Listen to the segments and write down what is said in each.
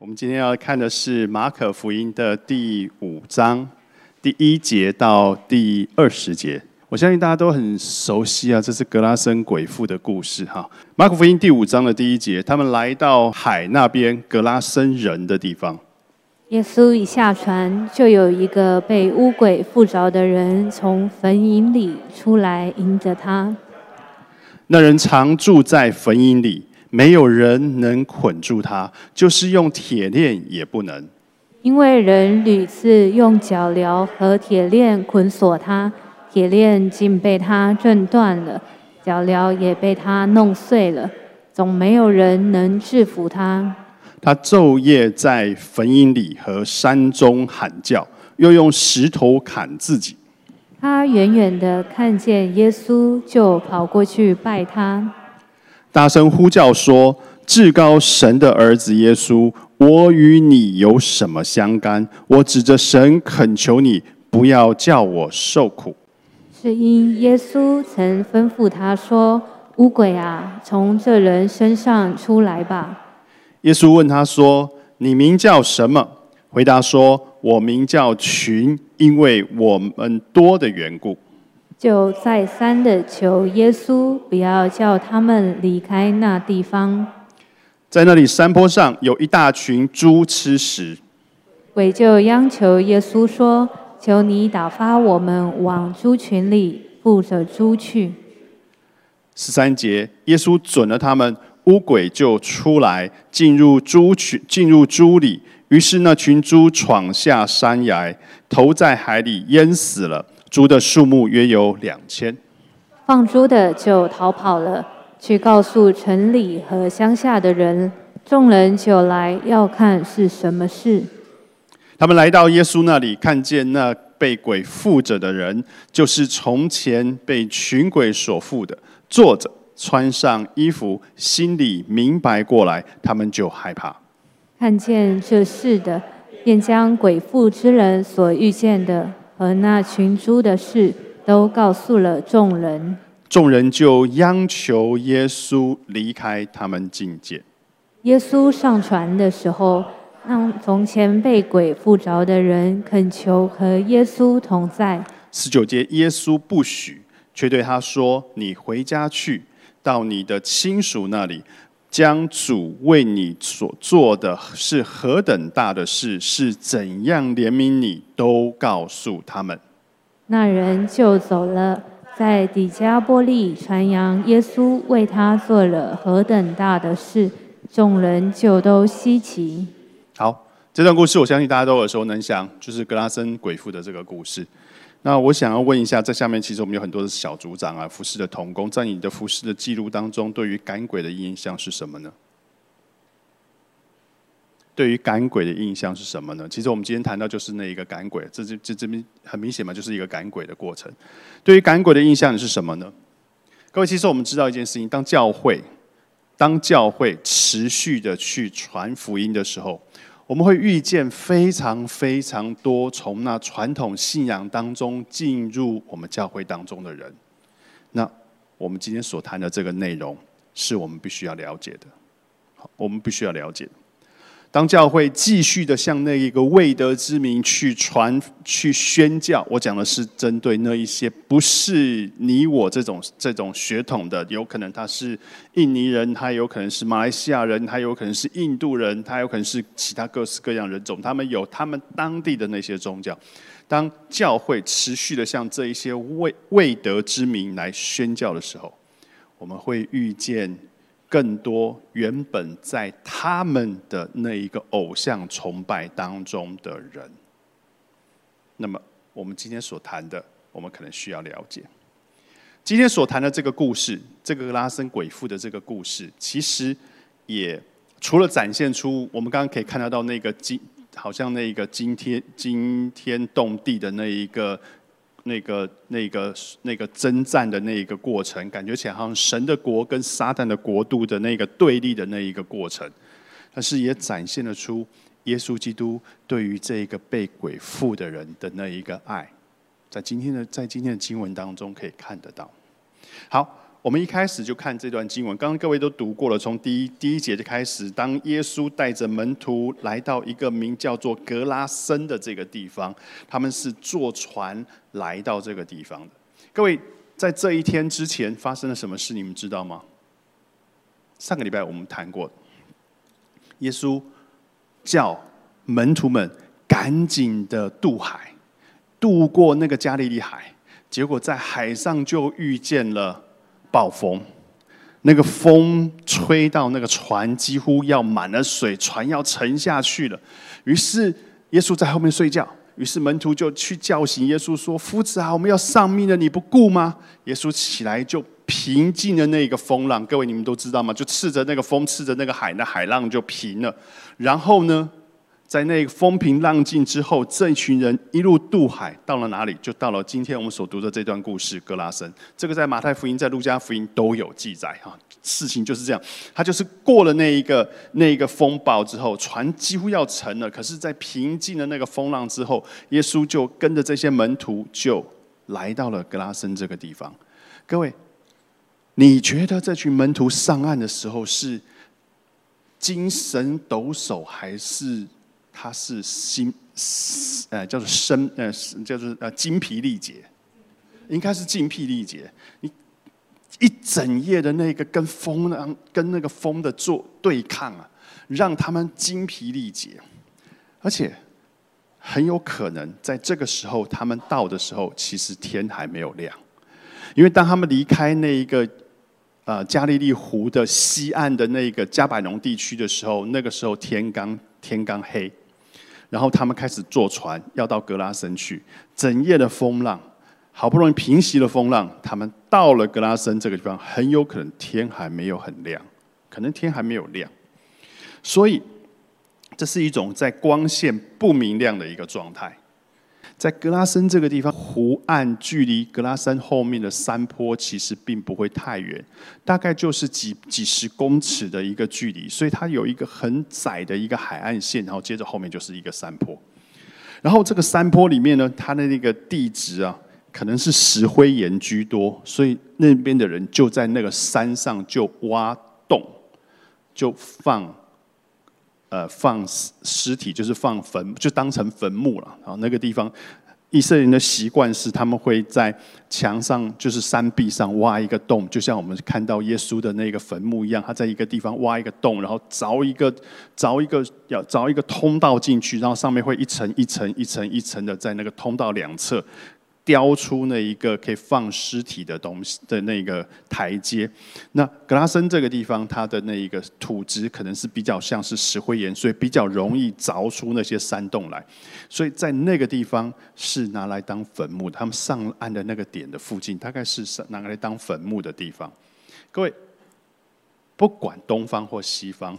我们今天要看的是马可福音的第五章第一节到第二十节。我相信大家都很熟悉啊，这是格拉森鬼父的故事哈。马可福音第五章的第一节，他们来到海那边格拉森人的地方。耶稣一下船，就有一个被污鬼附着的人从坟茔里出来迎着他。那人常住在坟茔里。没有人能捆住他，就是用铁链也不能。因为人屡次用脚镣和铁链捆锁他，铁链竟被他震断了，脚镣也被他弄碎了，总没有人能制服他。他昼夜在坟茔里和山中喊叫，又用石头砍自己。他远远的看见耶稣，就跑过去拜他。大声呼叫说：“至高神的儿子耶稣，我与你有什么相干？我指着神恳求你，不要叫我受苦。”是因耶稣曾吩咐他说：“乌鬼啊，从这人身上出来吧。”耶稣问他说：“你名叫什么？”回答说：“我名叫群，因为我们多的缘故。”就再三的求耶稣不要叫他们离开那地方。在那里山坡上有一大群猪吃食，鬼就央求耶稣说：“求你打发我们往猪群里负着猪去。”十三节，耶稣准了他们，乌鬼就出来进入猪群，进入猪里，于是那群猪闯下山崖，投在海里，淹死了。猪的数目约有两千，放猪的就逃跑了，去告诉城里和乡下的人。众人就来要看是什么事。他们来到耶稣那里，看见那被鬼附着的人，就是从前被群鬼所附的，坐着，穿上衣服，心里明白过来，他们就害怕。看见这事的，便将鬼附之人所遇见的。和那群猪的事都告诉了众人，众人就央求耶稣离开他们境界。耶稣上船的时候，让从前被鬼附着的人恳求和耶稣同在。十九节，耶稣不许，却对他说：“你回家去，到你的亲属那里。”将主为你所做的是何等大的事，是怎样怜悯你，都告诉他们。那人就走了，在底加波利传扬耶稣为他做了何等大的事，众人就都稀奇。好，这段故事我相信大家都耳熟能详，就是格拉森鬼父的这个故事。那我想要问一下，在下面其实我们有很多的小组长啊，服侍的童工，在你的服侍的记录当中，对于赶鬼的印象是什么呢？对于赶鬼的印象是什么呢？其实我们今天谈到就是那一个赶鬼，这这这这边很明显嘛，就是一个赶鬼的过程。对于赶鬼的印象是什么呢？各位，其实我们知道一件事情，当教会当教会持续的去传福音的时候。我们会遇见非常非常多从那传统信仰当中进入我们教会当中的人。那我们今天所谈的这个内容，是我们必须要了解的。好，我们必须要了解。当教会继续的向那一个未得之名去传、去宣教，我讲的是针对那一些不是你我这种这种血统的，有可能他是印尼人，他有可能是马来西亚人，他有可能是印度人，他有可能是其他各式各样人种，他们有他们当地的那些宗教。当教会持续的向这一些未未得之名来宣教的时候，我们会遇见。更多原本在他们的那一个偶像崇拜当中的人，那么我们今天所谈的，我们可能需要了解。今天所谈的这个故事，这个拉森鬼父的这个故事，其实也除了展现出我们刚刚可以看得到那个惊，好像那个惊天惊天动地的那一个。那个、那个、那个征战的那一个过程，感觉起来好像神的国跟撒旦的国度的那个对立的那一个过程，但是也展现了出耶稣基督对于这一个被鬼附的人的那一个爱，在今天的在今天的经文当中可以看得到。好，我们一开始就看这段经文，刚刚各位都读过了，从第一第一节就开始，当耶稣带着门徒来到一个名叫做格拉森的这个地方，他们是坐船来到这个地方的。各位，在这一天之前发生了什么事？你们知道吗？上个礼拜我们谈过，耶稣叫门徒们赶紧的渡海，渡过那个加利利海，结果在海上就遇见了。暴风，那个风吹到那个船，几乎要满了水，船要沉下去了。于是耶稣在后面睡觉，于是门徒就去叫醒耶稣，说：“夫子啊，我们要丧命了，你不顾吗？”耶稣起来就平静了那个风浪。各位你们都知道吗？就斥着那个风，斥着那个海，那海浪就平了。然后呢？在那个风平浪静之后，这一群人一路渡海，到了哪里？就到了今天我们所读的这段故事——格拉森。这个在马太福音、在路加福音都有记载。哈，事情就是这样。他就是过了那一个那一个风暴之后，船几乎要沉了。可是，在平静的那个风浪之后，耶稣就跟着这些门徒就来到了格拉森这个地方。各位，你觉得这群门徒上岸的时候是精神抖擞，还是？他是心，呃，叫做身，呃，叫做呃精疲力竭，应该是精疲力竭。你一整夜的那个跟风呢，跟那个风的做对抗啊，让他们精疲力竭，而且很有可能在这个时候他们到的时候，其实天还没有亮，因为当他们离开那一个呃加利利湖的西岸的那个加百农地区的时候，那个时候天刚天刚黑。然后他们开始坐船，要到格拉森去。整夜的风浪，好不容易平息了风浪，他们到了格拉森这个地方，很有可能天还没有很亮，可能天还没有亮。所以，这是一种在光线不明亮的一个状态。在格拉森这个地方，湖岸距离格拉森后面的山坡其实并不会太远，大概就是几几十公尺的一个距离，所以它有一个很窄的一个海岸线，然后接着后面就是一个山坡。然后这个山坡里面呢，它的那个地质啊，可能是石灰岩居多，所以那边的人就在那个山上就挖洞，就放。呃，放尸体就是放坟，就当成坟墓了。啊，那个地方，以色列人的习惯是，他们会在墙上，就是山壁上挖一个洞，就像我们看到耶稣的那个坟墓一样。他在一个地方挖一个洞，然后凿一个凿一个要凿一个通道进去，然后上面会一层一层一层一层的在那个通道两侧。雕出那一个可以放尸体的东西的那个台阶，那格拉森这个地方，它的那一个土质可能是比较像是石灰岩，所以比较容易凿出那些山洞来，所以在那个地方是拿来当坟墓的。他们上岸的那个点的附近，大概是拿来当坟墓的地方。各位，不管东方或西方，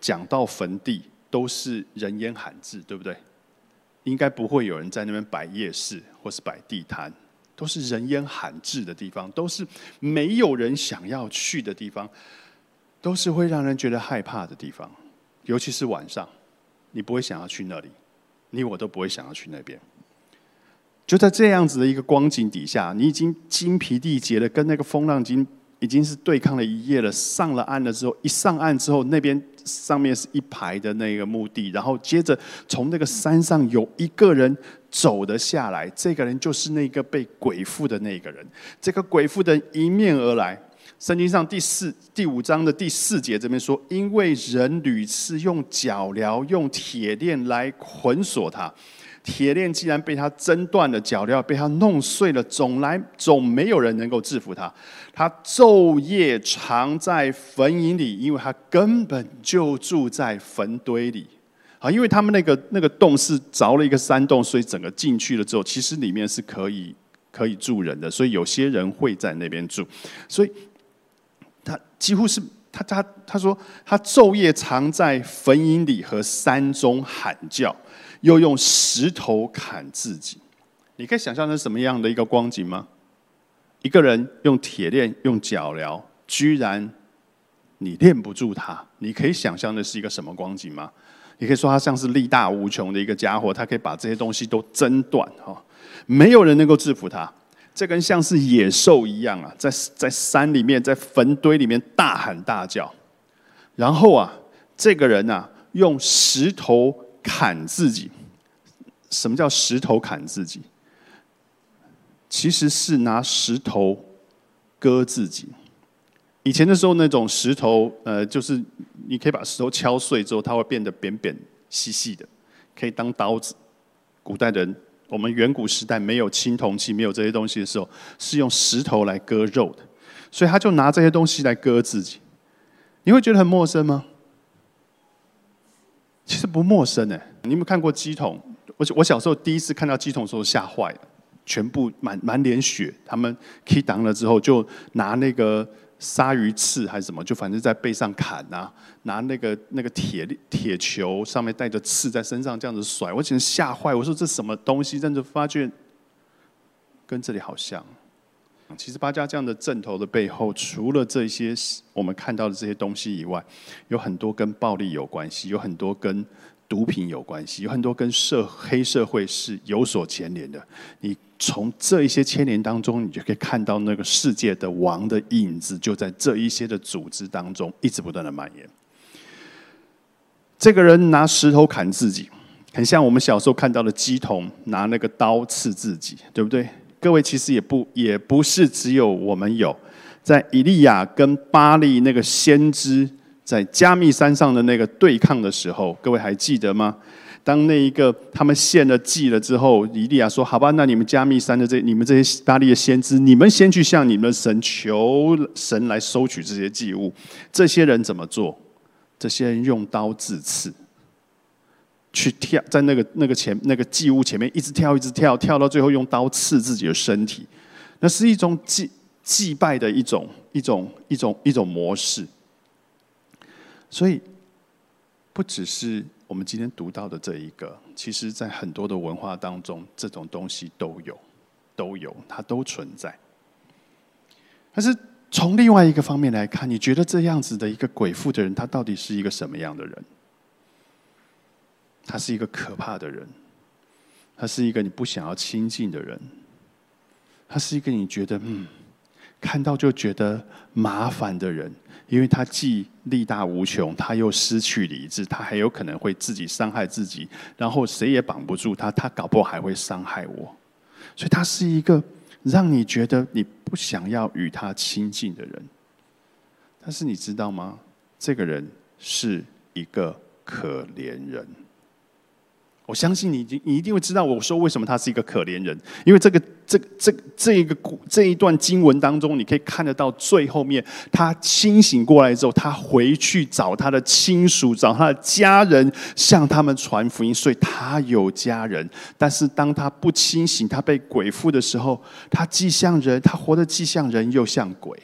讲到坟地都是人烟罕至，对不对？应该不会有人在那边摆夜市或是摆地摊，都是人烟罕至的地方，都是没有人想要去的地方，都是会让人觉得害怕的地方。尤其是晚上，你不会想要去那里，你我都不会想要去那边。就在这样子的一个光景底下，你已经精疲力竭的跟那个风浪经已经是对抗了一夜了。上了岸了之后，一上岸之后，那边。上面是一排的那个墓地，然后接着从那个山上有一个人走了下来，这个人就是那个被鬼附的那个人。这个鬼附的迎面而来，圣经上第四第五章的第四节这边说，因为人屡次用脚镣、用铁链来捆锁他。铁链既然被他挣断了，脚镣被他弄碎了，总来总没有人能够制服他。他昼夜藏在坟茔里，因为他根本就住在坟堆里。啊，因为他们那个那个洞是凿了一个山洞，所以整个进去了之后，其实里面是可以可以住人的，所以有些人会在那边住。所以他几乎是他他他说他昼夜藏在坟茔里和山中喊叫。又用石头砍自己，你可以想象成什么样的一个光景吗？一个人用铁链、用脚镣，居然你链不住他，你可以想象的是一个什么光景吗？你可以说他像是力大无穷的一个家伙，他可以把这些东西都挣断哈，没有人能够制服他。这跟像是野兽一样啊，在在山里面，在坟堆里面大喊大叫。然后啊，这个人呐，用石头砍自己。什么叫石头砍自己？其实是拿石头割自己。以前的时候，那种石头，呃，就是你可以把石头敲碎之后，它会变得扁扁细细的，可以当刀子。古代人，我们远古时代没有青铜器，没有这些东西的时候，是用石头来割肉的，所以他就拿这些东西来割自己。你会觉得很陌生吗？不陌生呢，你有没有看过鸡桶？我我小时候第一次看到鸡桶的时候吓坏了，全部满满脸血，他们 K 挡了之后就拿那个。鲨鱼刺还是什么，就反正在背上砍呐，拿那个那个铁铁球上面带着刺在身上这样子甩，我简直吓坏。我说这什么东西？真的发觉跟这里好像。其实八家将的阵头的背后，除了这些我们看到的这些东西以外，有很多跟暴力有关系，有很多跟。毒品有关系，有很多跟社黑社会是有所牵连的。你从这一些牵连当中，你就可以看到那个世界的王的影子，就在这一些的组织当中一直不断的蔓延。这个人拿石头砍自己，很像我们小时候看到的鸡童拿那个刀刺自己，对不对？各位其实也不也不是只有我们有，在以利亚跟巴利那个先知。在加密山上的那个对抗的时候，各位还记得吗？当那一个他们献了祭了之后，以利亚说：“好吧，那你们加密山的这你们这些巴利的先知，你们先去向你们的神求神来收取这些祭物。”这些人怎么做？这些人用刀自刺，去跳在那个那个前那个祭物前面一直跳一直跳，跳到最后用刀刺自己的身体。那是一种祭祭拜的一种一种一种一种模式。所以，不只是我们今天读到的这一个，其实在很多的文化当中，这种东西都有，都有，它都存在。但是从另外一个方面来看，你觉得这样子的一个鬼妇的人，他到底是一个什么样的人？他是一个可怕的人，他是一个你不想要亲近的人，他是一个你觉得嗯，看到就觉得麻烦的人。因为他既力大无穷，他又失去理智，他还有可能会自己伤害自己，然后谁也绑不住他，他搞不好还会伤害我，所以他是一个让你觉得你不想要与他亲近的人。但是你知道吗？这个人是一个可怜人。我相信你，已经你一定会知道我说为什么他是一个可怜人，因为这个这这这一个故这一段经文当中，你可以看得到最后面，他清醒过来之后，他回去找他的亲属，找他的家人，向他们传福音。所以他有家人，但是当他不清醒，他被鬼附的时候，他既像人，他活得既像人又像鬼，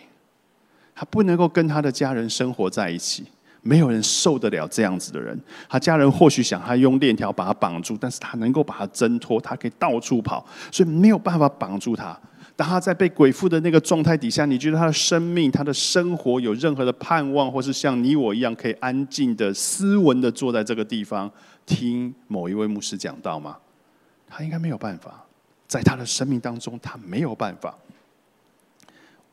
他不能够跟他的家人生活在一起。没有人受得了这样子的人。他家人或许想他用链条把他绑住，但是他能够把他挣脱，他可以到处跑，所以没有办法绑住他。当他在被鬼附的那个状态底下，你觉得他的生命、他的生活有任何的盼望，或是像你我一样可以安静的、斯文的坐在这个地方听某一位牧师讲道吗？他应该没有办法，在他的生命当中，他没有办法。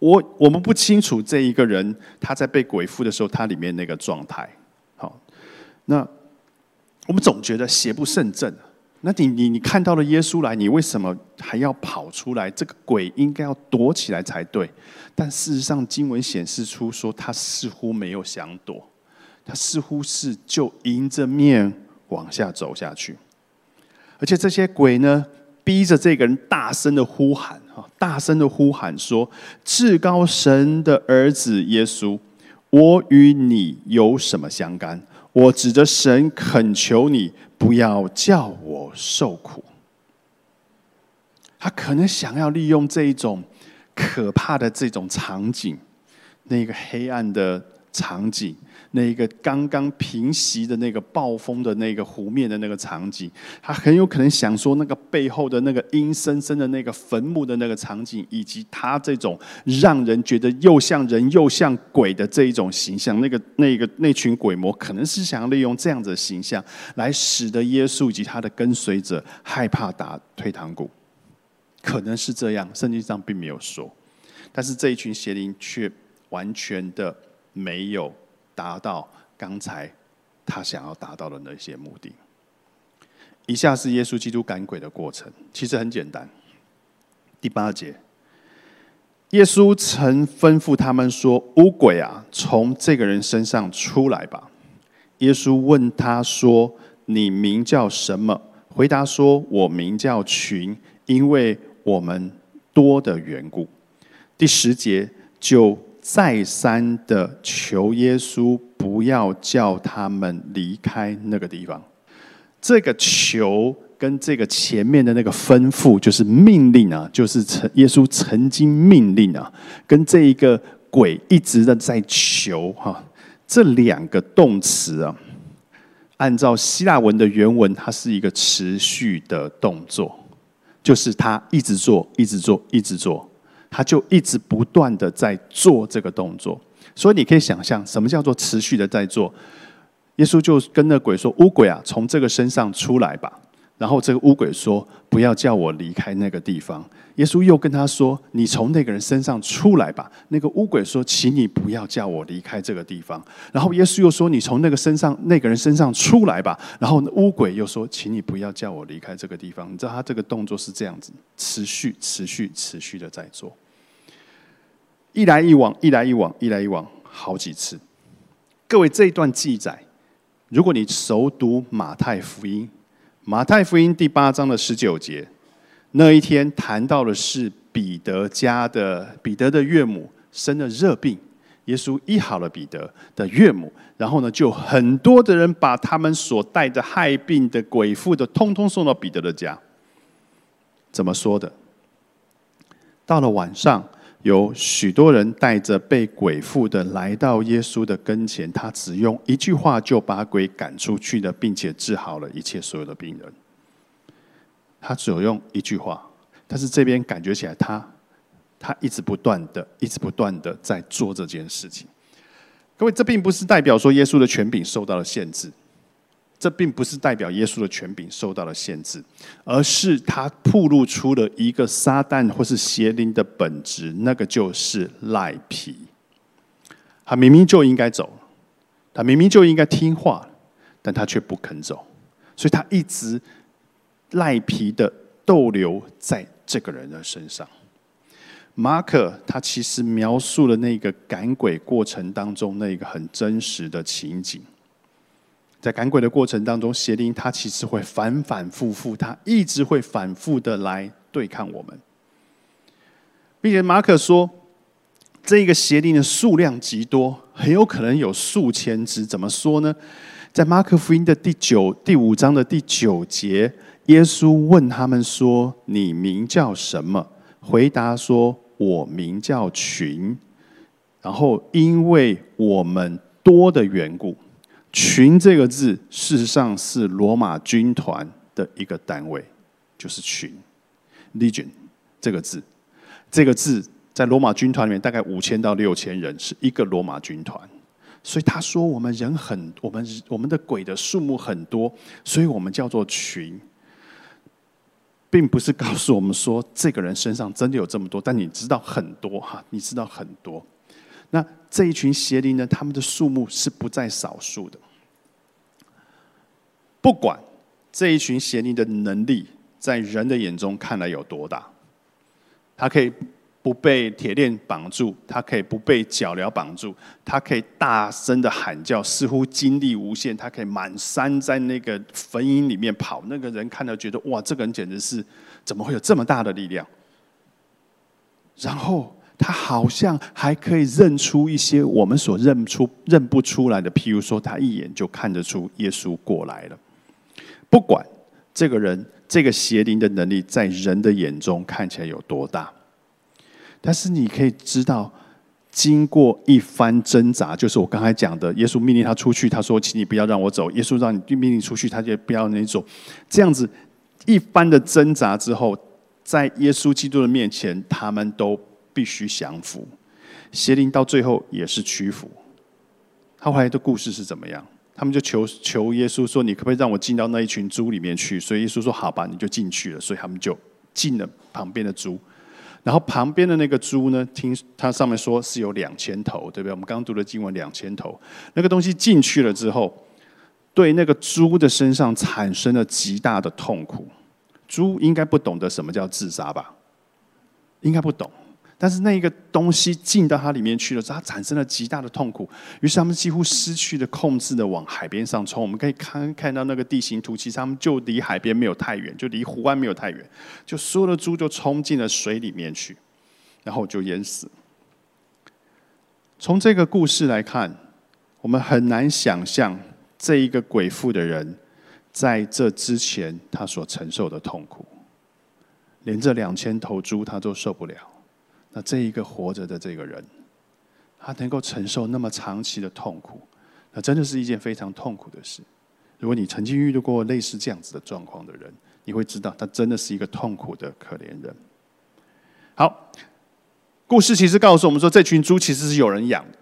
我我们不清楚这一个人他在被鬼附的时候，他里面那个状态。好，那我们总觉得邪不胜正。那你你你看到了耶稣来，你为什么还要跑出来？这个鬼应该要躲起来才对。但事实上，经文显示出说，他似乎没有想躲，他似乎是就迎着面往下走下去。而且这些鬼呢，逼着这个人大声的呼喊。大声的呼喊说：“至高神的儿子耶稣，我与你有什么相干？我指着神恳求你，不要叫我受苦。”他可能想要利用这一种可怕的这种场景，那个黑暗的场景。那一个刚刚平息的那个暴风的那个湖面的那个场景，他很有可能想说，那个背后的那个阴森森的那个坟墓的那个场景，以及他这种让人觉得又像人又像鬼的这一种形象，那个那个那群鬼魔，可能是想要利用这样子的形象，来使得耶稣以及他的跟随者害怕打退堂鼓。可能是这样，圣经上并没有说。但是这一群邪灵却完全的没有达到刚才他想要达到的那些目的。以下是耶稣基督赶鬼的过程，其实很简单。第八节，耶稣曾吩咐他们说：“乌鬼啊，从这个人身上出来吧。”耶稣问他说：“你名叫什么？”回答说：“我名叫群，因为我们多的缘故。”第十节就再三的求耶稣不要叫他们离开那个地方。这个求跟这个前面的那个吩咐，就是命令啊，就是曾耶稣曾经命令啊，跟这一个鬼一直的在求哈，这两个动词啊，按照希腊文的原文，它是一个持续的动作，就是他一直做，一直做，一直做，他就一直不断的在做这个动作，所以你可以想象，什么叫做持续的在做。耶稣就跟那鬼说：“乌鬼啊，从这个身上出来吧。”然后这个乌鬼说：“不要叫我离开那个地方。”耶稣又跟他说：“你从那个人身上出来吧。”那个乌鬼说：“请你不要叫我离开这个地方。”然后耶稣又说：“你从那个身上那个人身上出来吧。”然后乌鬼又说：“请你不要叫我离开这个地方。”你知道他这个动作是这样子，持续、持续、持续的在做，一来一往，一来一往，一来一往，好几次。各位，这一段记载。如果你熟读马太福音，马太福音第八章的十九节，那一天谈到的是彼得家的彼得的岳母生了热病，耶稣医好了彼得的岳母，然后呢，就很多的人把他们所带的害病的鬼妇的，通通送到彼得的家。怎么说的？到了晚上。有许多人带着被鬼附的来到耶稣的跟前，他只用一句话就把鬼赶出去的，并且治好了一切所有的病人。他只有用一句话，但是这边感觉起来，他他一直不断的、一直不断的在做这件事情。各位，这并不是代表说耶稣的权柄受到了限制。这并不是代表耶稣的权柄受到了限制，而是他暴露出了一个撒旦或是邪灵的本质，那个就是赖皮。他明明就应该走，他明明就应该听话，但他却不肯走，所以他一直赖皮的逗留在这个人的身上。马可他其实描述了那个赶鬼过程当中那个很真实的情景。在赶鬼的过程当中，邪灵它其实会反反复复，它一直会反复的来对抗我们，并且马可说，这个邪灵的数量极多，很有可能有数千只。怎么说呢？在马可福音的第九第五章的第九节，耶稣问他们说：“你名叫什么？”回答说：“我名叫群。”然后因为我们多的缘故。群这个字，事实上是罗马军团的一个单位，就是群，legion 这个字，这个字在罗马军团里面大概五千到六千人，是一个罗马军团。所以他说我们人很，我们我们的鬼的数目很多，所以我们叫做群，并不是告诉我们说这个人身上真的有这么多，但你知道很多哈，你知道很多。那这一群邪灵呢？他们的数目是不在少数的。不管这一群邪灵的能力在人的眼中看来有多大，他可以不被铁链绑住，他可以不被脚镣绑住，他可以大声的喊叫，似乎精力无限，他可以满山在那个坟茔里面跑。那个人看到觉得哇，这个人简直是怎么会有这么大的力量？然后。他好像还可以认出一些我们所认出、认不出来的，譬如说，他一眼就看得出耶稣过来了。不管这个人、这个邪灵的能力在人的眼中看起来有多大，但是你可以知道，经过一番挣扎，就是我刚才讲的，耶稣命令他出去，他说：“请你不要让我走。”耶稣让你命令出去，他就不要你走。这样子一番的挣扎之后，在耶稣基督的面前，他们都。必须降服，邪灵到最后也是屈服。他后来的故事是怎么样？他们就求求耶稣说：“你可不可以让我进到那一群猪里面去？”所以耶稣说：“好吧，你就进去了。”所以他们就进了旁边的猪。然后旁边的那个猪呢，听它上面说是有两千头，对不对？我们刚读的经文两千头，那个东西进去了之后，对那个猪的身上产生了极大的痛苦。猪应该不懂得什么叫自杀吧？应该不懂。但是那一个东西进到它里面去了，之后，它产生了极大的痛苦。于是他们几乎失去了控制的往海边上冲。我们可以看看到那个地形图，其实他们就离海边没有太远，就离湖湾没有太远。就所有的猪就冲进了水里面去，然后就淹死。从这个故事来看，我们很难想象这一个鬼妇的人在这之前他所承受的痛苦，连这两千头猪他都受不了。那这一个活着的这个人，他能够承受那么长期的痛苦，那真的是一件非常痛苦的事。如果你曾经遇到过类似这样子的状况的人，你会知道，他真的是一个痛苦的可怜人。好，故事其实告诉我们说，这群猪其实是有人养的。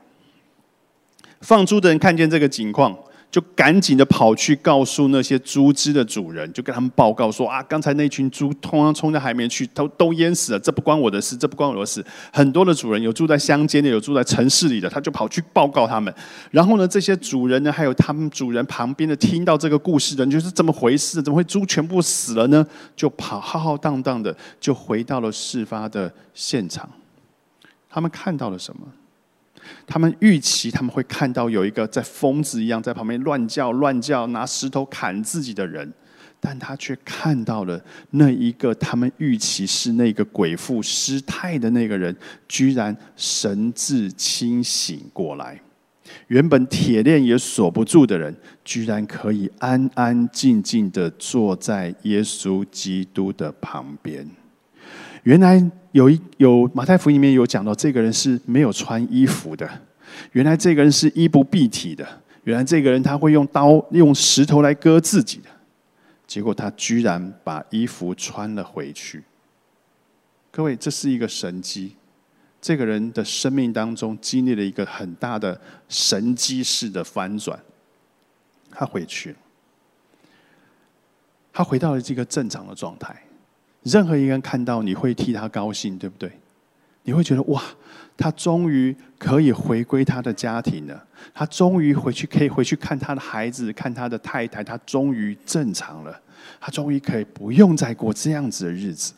放猪的人看见这个情况。就赶紧的跑去告诉那些猪只的主人，就跟他们报告说：啊，刚才那群猪通常冲到海面去，都都淹死了，这不关我的事，这不关我的事。很多的主人有住在乡间的，有住在城市里的，他就跑去报告他们。然后呢，这些主人呢，还有他们主人旁边的，听到这个故事的人，就是这么回事，怎么会猪全部死了呢？就跑浩浩荡荡的，就回到了事发的现场。他们看到了什么？他们预期他们会看到有一个在疯子一样在旁边乱叫乱叫拿石头砍自己的人，但他却看到了那一个他们预期是那个鬼父失态的那个人，居然神志清醒过来。原本铁链也锁不住的人，居然可以安安静静的坐在耶稣基督的旁边。原来有一有马太福音里面有讲到，这个人是没有穿衣服的。原来这个人是衣不蔽体的。原来这个人他会用刀用石头来割自己的。结果他居然把衣服穿了回去。各位，这是一个神机。这个人的生命当中经历了一个很大的神机式的翻转。他回去了，他回到了这个正常的状态。任何一个人看到你会替他高兴，对不对？你会觉得哇，他终于可以回归他的家庭了，他终于回去可以回去看他的孩子，看他的太太，他终于正常了，他终于可以不用再过这样子的日子。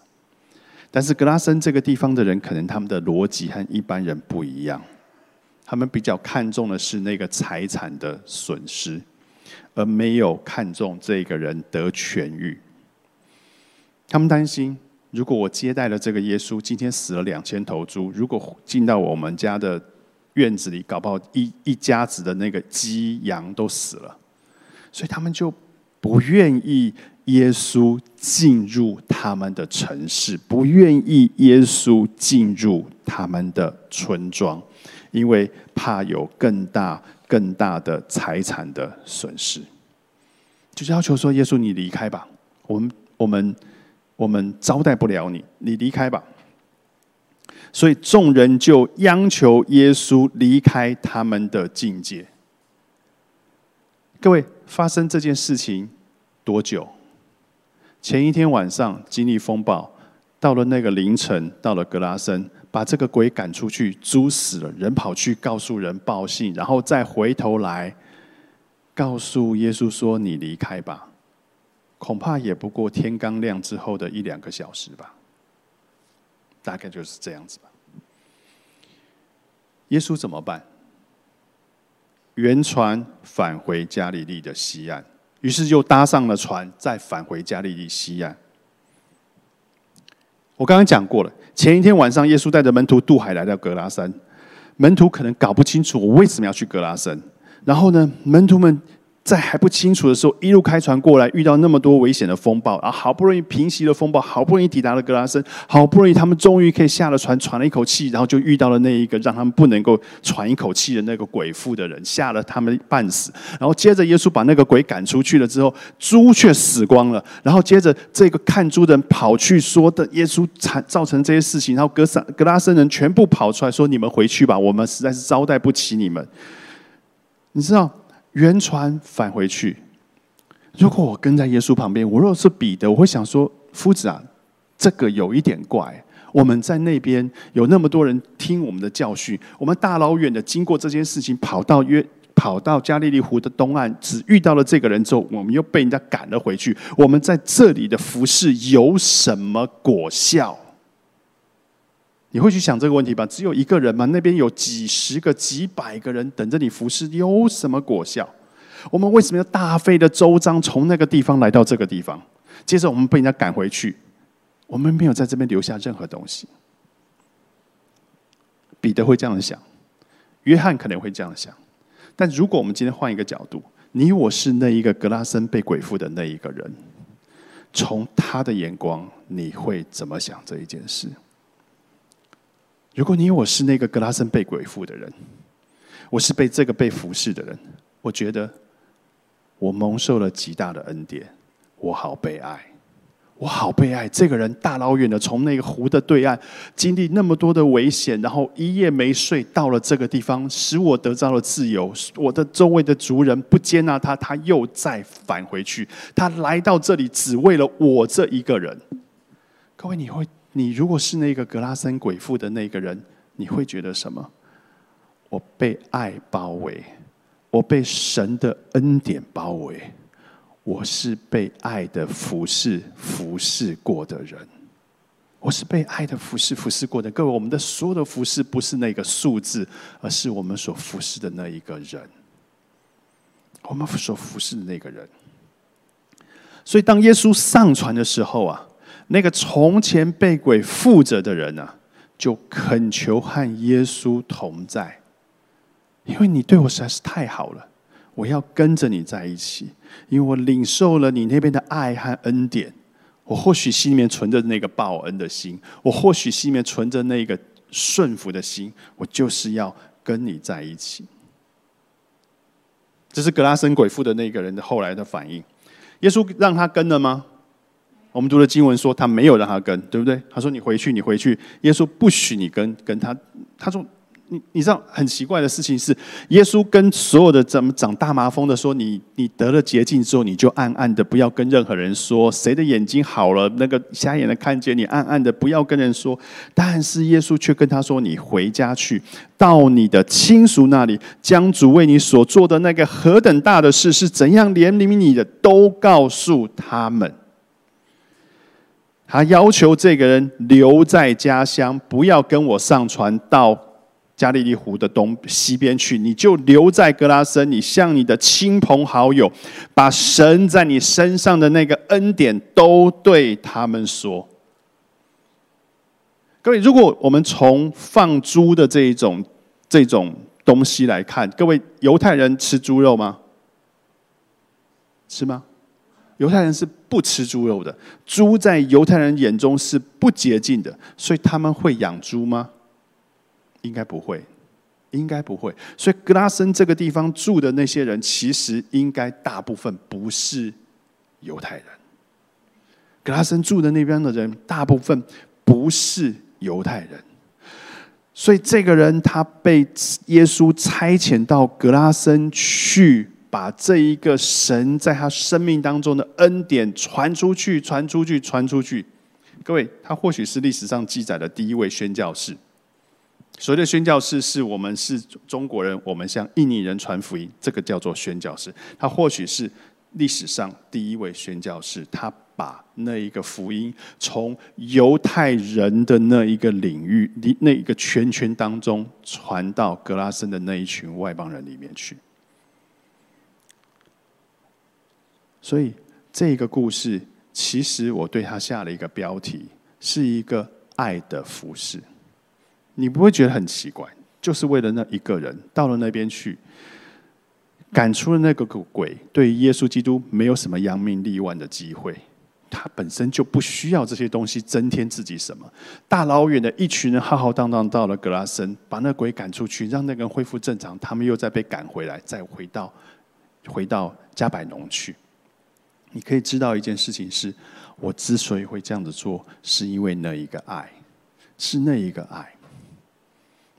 但是格拉森这个地方的人，可能他们的逻辑和一般人不一样，他们比较看重的是那个财产的损失，而没有看重这个人得痊愈。他们担心，如果我接待了这个耶稣，今天死了两千头猪，如果进到我们家的院子里，搞不好一一家子的那个鸡羊都死了，所以他们就不愿意耶稣进入他们的城市，不愿意耶稣进入他们的村庄，因为怕有更大更大的财产的损失，就是要求说：“耶稣，你离开吧，我们我们。”我们招待不了你，你离开吧。所以众人就央求耶稣离开他们的境界。各位，发生这件事情多久？前一天晚上经历风暴，到了那个凌晨，到了格拉森，把这个鬼赶出去，猪死了，人跑去告诉人报信，然后再回头来告诉耶稣说：“你离开吧。”恐怕也不过天刚亮之后的一两个小时吧，大概就是这样子吧。耶稣怎么办？原船返回加利利的西岸，于是就搭上了船，再返回加利利西岸。我刚刚讲过了，前一天晚上，耶稣带着门徒渡海来到格拉山，门徒可能搞不清楚我为什么要去格拉山，然后呢，门徒们。在还不清楚的时候，一路开船过来，遇到那么多危险的风暴，然后好不容易平息了风暴，好不容易抵达了格拉森，好不容易他们终于可以下了船，喘了一口气，然后就遇到了那一个让他们不能够喘一口气的那个鬼妇的人，吓了他们半死。然后接着耶稣把那个鬼赶出去了之后，猪却死光了。然后接着这个看猪的人跑去说的耶稣产造成这些事情，然后格萨格拉森人全部跑出来说：“你们回去吧，我们实在是招待不起你们。”你知道？原船返回去。如果我跟在耶稣旁边，我若是彼得，我会想说：夫子啊，这个有一点怪。我们在那边有那么多人听我们的教训，我们大老远的经过这件事情，跑到约跑到加利利湖的东岸，只遇到了这个人之后，我们又被人家赶了回去。我们在这里的服饰有什么果效？你会去想这个问题吧？只有一个人吗？那边有几十个、几百个人等着你服侍，有什么果效？我们为什么要大费的周章从那个地方来到这个地方？接着我们被人家赶回去，我们没有在这边留下任何东西。彼得会这样想，约翰可能会这样想。但如果我们今天换一个角度，你我是那一个格拉森被鬼附的那一个人，从他的眼光，你会怎么想这一件事？如果你我是那个格拉森被鬼附的人，我是被这个被服侍的人，我觉得我蒙受了极大的恩典，我好被爱，我好被爱。这个人大老远的从那个湖的对岸，经历那么多的危险，然后一夜没睡，到了这个地方，使我得到了自由。我的周围的族人不接纳他，他又再返回去。他来到这里，只为了我这一个人。各位，你会？你如果是那个格拉森鬼父的那个人，你会觉得什么？我被爱包围，我被神的恩典包围，我是被爱的服侍服侍过的人，我是被爱的服侍服侍过的。各位，我们的所有的服侍不是那个数字，而是我们所服侍的那一个人，我们所服侍的那个人。所以，当耶稣上船的时候啊。那个从前被鬼附着的人呢，就恳求和耶稣同在，因为你对我实在是太好了，我要跟着你在一起，因为我领受了你那边的爱和恩典。我或许心里面存着那个报恩的心，我或许心里面存着那个顺服的心，我就是要跟你在一起。这是格拉森鬼父的那个人的后来的反应。耶稣让他跟了吗？我们读的经文说，他没有让他跟，对不对？他说：“你回去，你回去。”耶稣不许你跟，跟他。他说：“你你知道很奇怪的事情是，耶稣跟所有的怎么长大麻风的说，你你得了洁净之后，你就暗暗的不要跟任何人说。谁的眼睛好了，那个瞎眼的看见你，暗暗的不要跟人说。但是耶稣却跟他说：你回家去，到你的亲属那里，将主为你所做的那个何等大的事是怎样怜悯你的，都告诉他们。”他要求这个人留在家乡，不要跟我上船到加利利湖的东西边去。你就留在格拉森，你向你的亲朋好友，把神在你身上的那个恩典都对他们说。各位，如果我们从放猪的这一种这种东西来看，各位犹太人吃猪肉吗？吃吗？犹太人是不吃猪肉的，猪在犹太人眼中是不洁净的，所以他们会养猪吗？应该不会，应该不会。所以格拉森这个地方住的那些人，其实应该大部分不是犹太人。格拉森住的那边的人，大部分不是犹太人，所以这个人他被耶稣差遣到格拉森去。把这一个神在他生命当中的恩典传出去，传出去，传出去。各位，他或许是历史上记载的第一位宣教士。所谓的宣教士，是我们是中国人，我们向印尼人传福音，这个叫做宣教士。他或许是历史上第一位宣教士，他把那一个福音从犹太人的那一个领域、那一个圈圈当中传到格拉森的那一群外邦人里面去。所以这个故事，其实我对他下了一个标题，是一个爱的服饰。你不会觉得很奇怪？就是为了那一个人到了那边去，赶出了那个鬼，对耶稣基督没有什么扬名立万的机会。他本身就不需要这些东西增添自己什么。大老远的一群人浩浩荡荡到了格拉森，把那鬼赶出去，让那个人恢复正常，他们又再被赶回来，再回到回到加百农去。你可以知道一件事情是，我之所以会这样子做，是因为那一个爱，是那一个爱。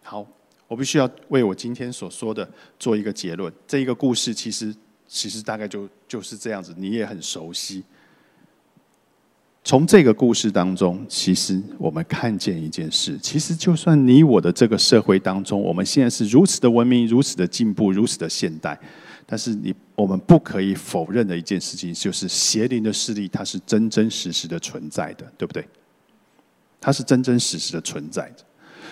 好，我必须要为我今天所说的做一个结论。这一个故事其实其实大概就就是这样子，你也很熟悉。从这个故事当中，其实我们看见一件事：，其实就算你我的这个社会当中，我们现在是如此的文明、如此的进步、如此的现代，但是你我们不可以否认的一件事情，就是邪灵的势力，它是真真实实的存在的，对不对？它是真真实实的存在着。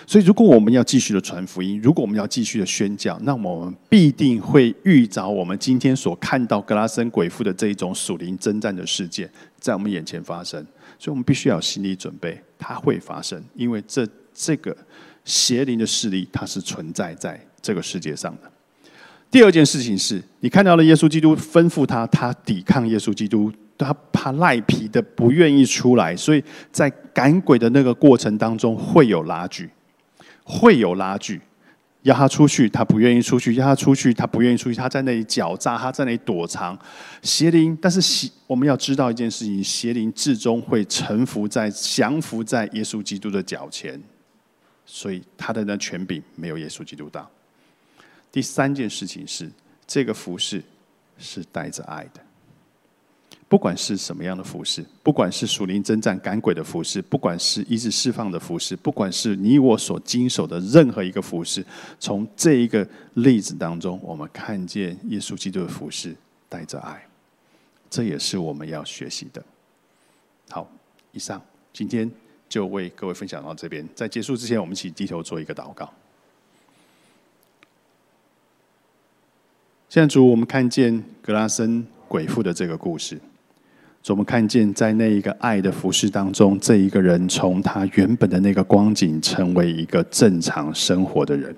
所以，如果我们要继续的传福音，如果我们要继续的宣教，那么我们必定会遇着我们今天所看到格拉森鬼父的这一种属灵征战的事件，在我们眼前发生。所以我们必须要有心理准备，它会发生，因为这这个邪灵的势力，它是存在在这个世界上的。第二件事情是，你看到了耶稣基督吩咐他，他抵抗耶稣基督。他怕赖皮的不愿意出来，所以在赶鬼的那个过程当中会有拉锯，会有拉锯。要他出去，他不愿意出去；要他出去，他不愿意出去。他在那里狡诈，他在那里躲藏。邪灵，但是邪我们要知道一件事情：邪灵至终会臣服在、降服在耶稣基督的脚前，所以他的那权柄没有耶稣基督大。第三件事情是，这个服饰是带着爱的。不管是什么样的服饰，不管是属灵征战赶鬼的服饰，不管是一直释放的服饰，不管是你我所经手的任何一个服饰，从这一个例子当中，我们看见耶稣基督的服饰带着爱，这也是我们要学习的。好，以上今天就为各位分享到这边，在结束之前，我们一起低头做一个祷告。现在主，我们看见格拉森鬼父的这个故事。主我们看见，在那一个爱的服饰当中，这一个人从他原本的那个光景，成为一个正常生活的人。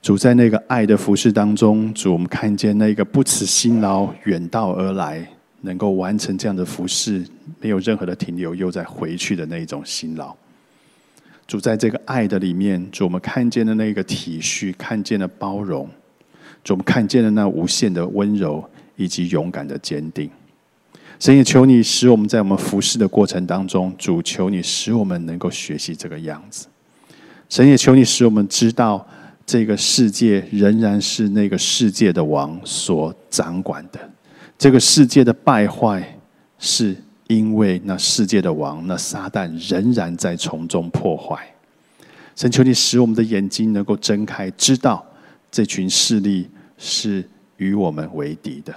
主在那个爱的服饰当中，主我们看见那个不辞辛劳远道而来，能够完成这样的服饰，没有任何的停留，又再回去的那一种辛劳。主在这个爱的里面，主我们看见的那个体恤，看见了包容，主我们看见了那无限的温柔以及勇敢的坚定。神也求你使我们在我们服侍的过程当中，主求你使我们能够学习这个样子。神也求你使我们知道，这个世界仍然是那个世界的王所掌管的。这个世界的败坏，是因为那世界的王那撒旦仍然在从中破坏。神求你使我们的眼睛能够睁开，知道这群势力是与我们为敌的。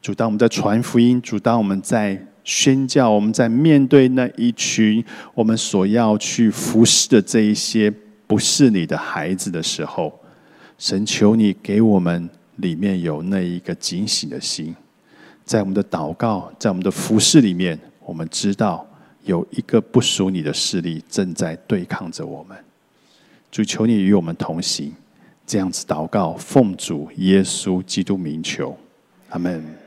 主，当我们在传福音，主，当我们在宣教，我们在面对那一群我们所要去服侍的这一些不是你的孩子的时候，神求你给我们里面有那一个警醒的心，在我们的祷告，在我们的服侍里面，我们知道有一个不属你的势力正在对抗着我们。主，求你与我们同行，这样子祷告，奉主耶稣基督名求，阿门。